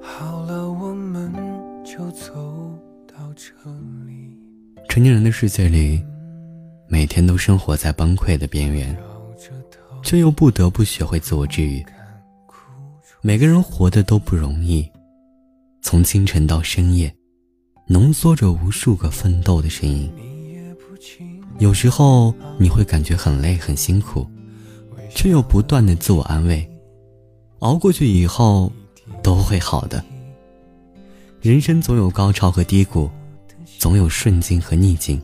好了，我们就走到这里。成年人的世界里，每天都生活在崩溃的边缘，却又不得不学会自我治愈。每个人活得都不容易，从清晨到深夜，浓缩着无数个奋斗的身影。有时候你会感觉很累很辛苦，却又不断的自我安慰，熬过去以后都会好的。人生总有高潮和低谷，总有顺境和逆境，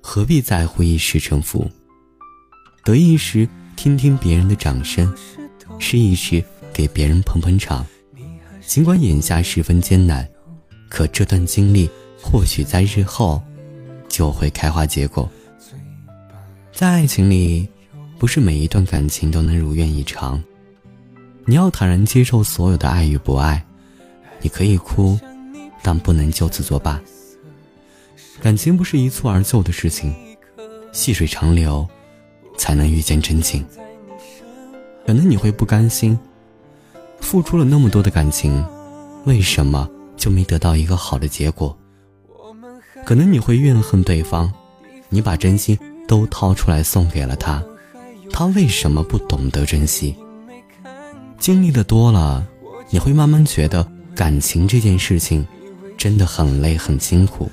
何必在乎一时沉浮？得意时听听别人的掌声，失意时给别人捧捧场。尽管眼下十分艰难，可这段经历或许在日后就会开花结果。在爱情里，不是每一段感情都能如愿以偿。你要坦然接受所有的爱与不爱。你可以哭，但不能就此作罢。感情不是一蹴而就的事情，细水长流，才能遇见真情。可能你会不甘心，付出了那么多的感情，为什么就没得到一个好的结果？可能你会怨恨对方，你把真心。都掏出来送给了他，他为什么不懂得珍惜？经历的多了，你会慢慢觉得感情这件事情真的很累很辛苦。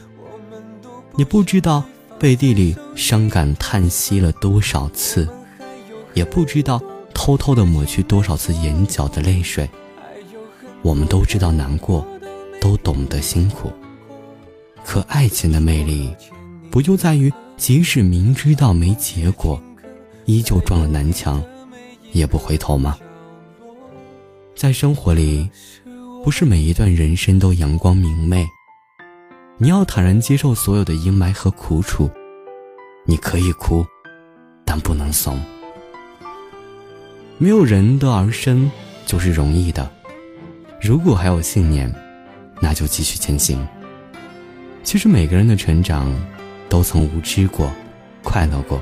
你不知道背地里伤感叹息了多少次，也不知道偷偷的抹去多少次眼角的泪水。我们都知道难过，都懂得辛苦，可爱情的魅力，不就在于？即使明知道没结果，依旧撞了南墙，也不回头吗？在生活里，不是每一段人生都阳光明媚，你要坦然接受所有的阴霾和苦楚。你可以哭，但不能怂。没有人的而生就是容易的，如果还有信念，那就继续前行。其实每个人的成长。都曾无知过，快乐过，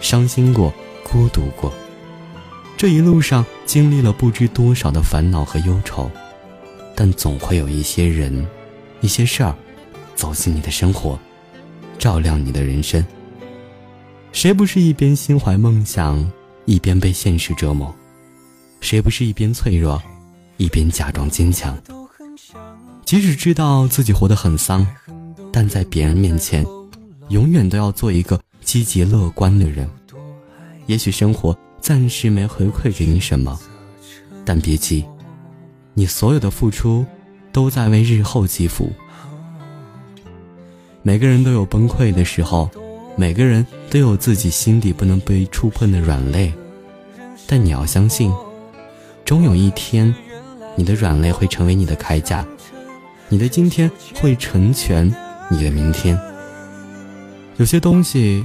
伤心过，孤独过。这一路上经历了不知多少的烦恼和忧愁，但总会有一些人，一些事儿，走进你的生活，照亮你的人生。谁不是一边心怀梦想，一边被现实折磨？谁不是一边脆弱，一边假装坚强？即使知道自己活得很丧，但在别人面前。永远都要做一个积极乐观的人。也许生活暂时没回馈给你什么，但别急，你所有的付出都在为日后积福。每个人都有崩溃的时候，每个人都有自己心底不能被触碰的软肋，但你要相信，终有一天，你的软肋会成为你的铠甲，你的今天会成全你的明天。有些东西，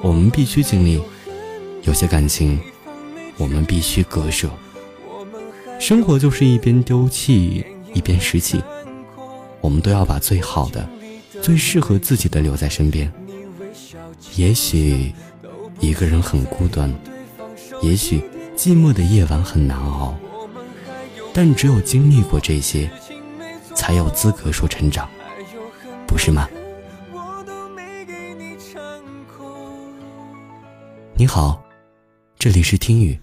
我们必须经历；有些感情，我们必须割舍。生活就是一边丢弃，一边拾起。我们都要把最好的、最适合自己的留在身边。也许一个人很孤单，也许寂寞的夜晚很难熬，但只有经历过这些，才有资格说成长，不是吗？你好，这里是听雨，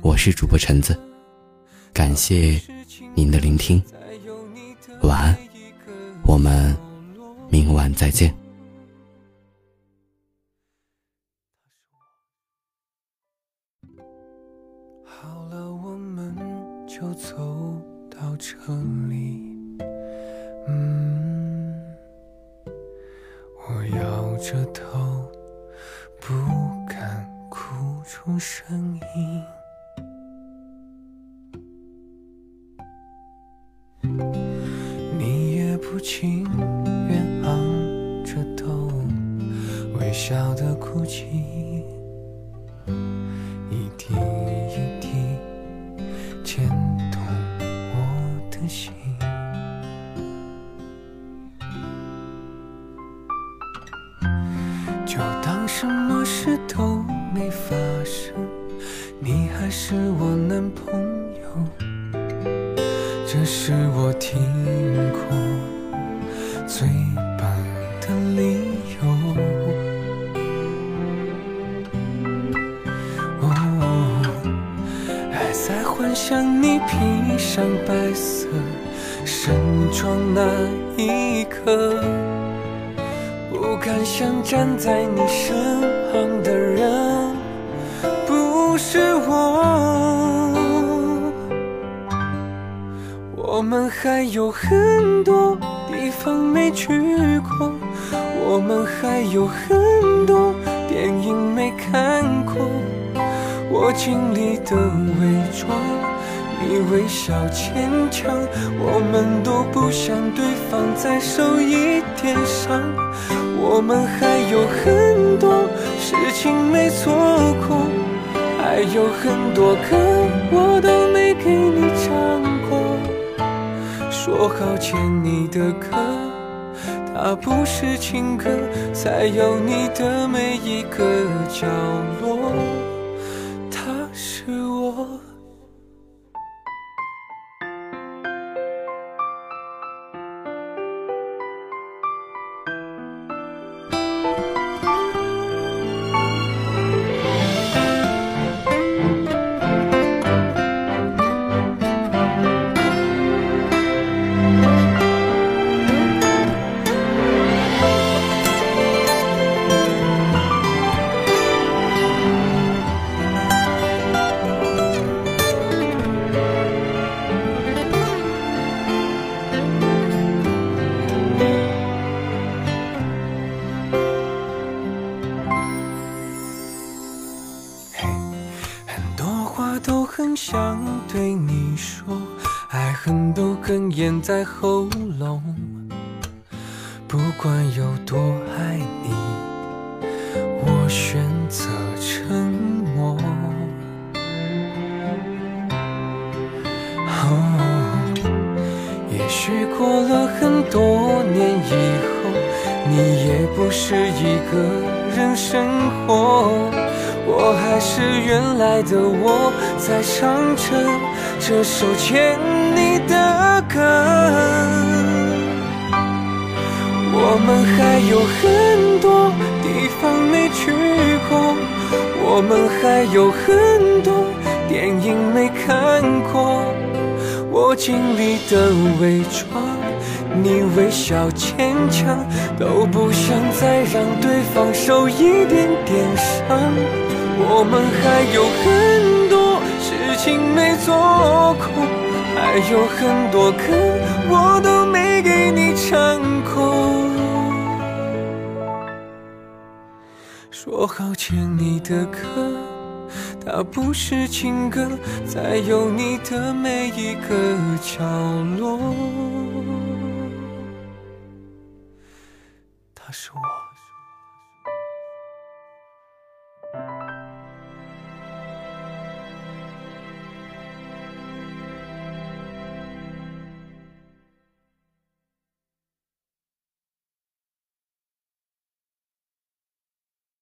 我是主播橙子，感谢您的聆听，晚安，我们明晚再见。好了，我们就走到这里，嗯，我摇着头，不。出声音，你也不情愿昂着头，微笑的哭泣，一滴一滴牵动我的心，就当什么事都没发生。还是我男朋友。这是我听过最棒的理由。哦，还在幻想你披上白色盛装那一刻，不敢想站在你身旁们还有很多地方没去过，我们还有很多电影没看过。我尽力的伪装，你微笑牵强，我们都不想对方再受一点伤。我们还有很多事情没做过，还有很多歌我都没给你唱。说好欠你的歌，它不是情歌，在有你的每一个角落，它是我。哽咽在喉咙。不管有多爱你，我选择沉默。哦，也许过了很多年以后，你也不是一个人生活。我还是原来的我，在唱着这首牵歌。我们还有很多地方没去过，我们还有很多电影没看过。我尽力的伪装，你微笑牵强，都不想再让对方受一点点伤。我们还有很多事情没做过，还有很多歌我都没给你唱过。说好牵你的歌，它不是情歌，在有你的每一个角落，它是我。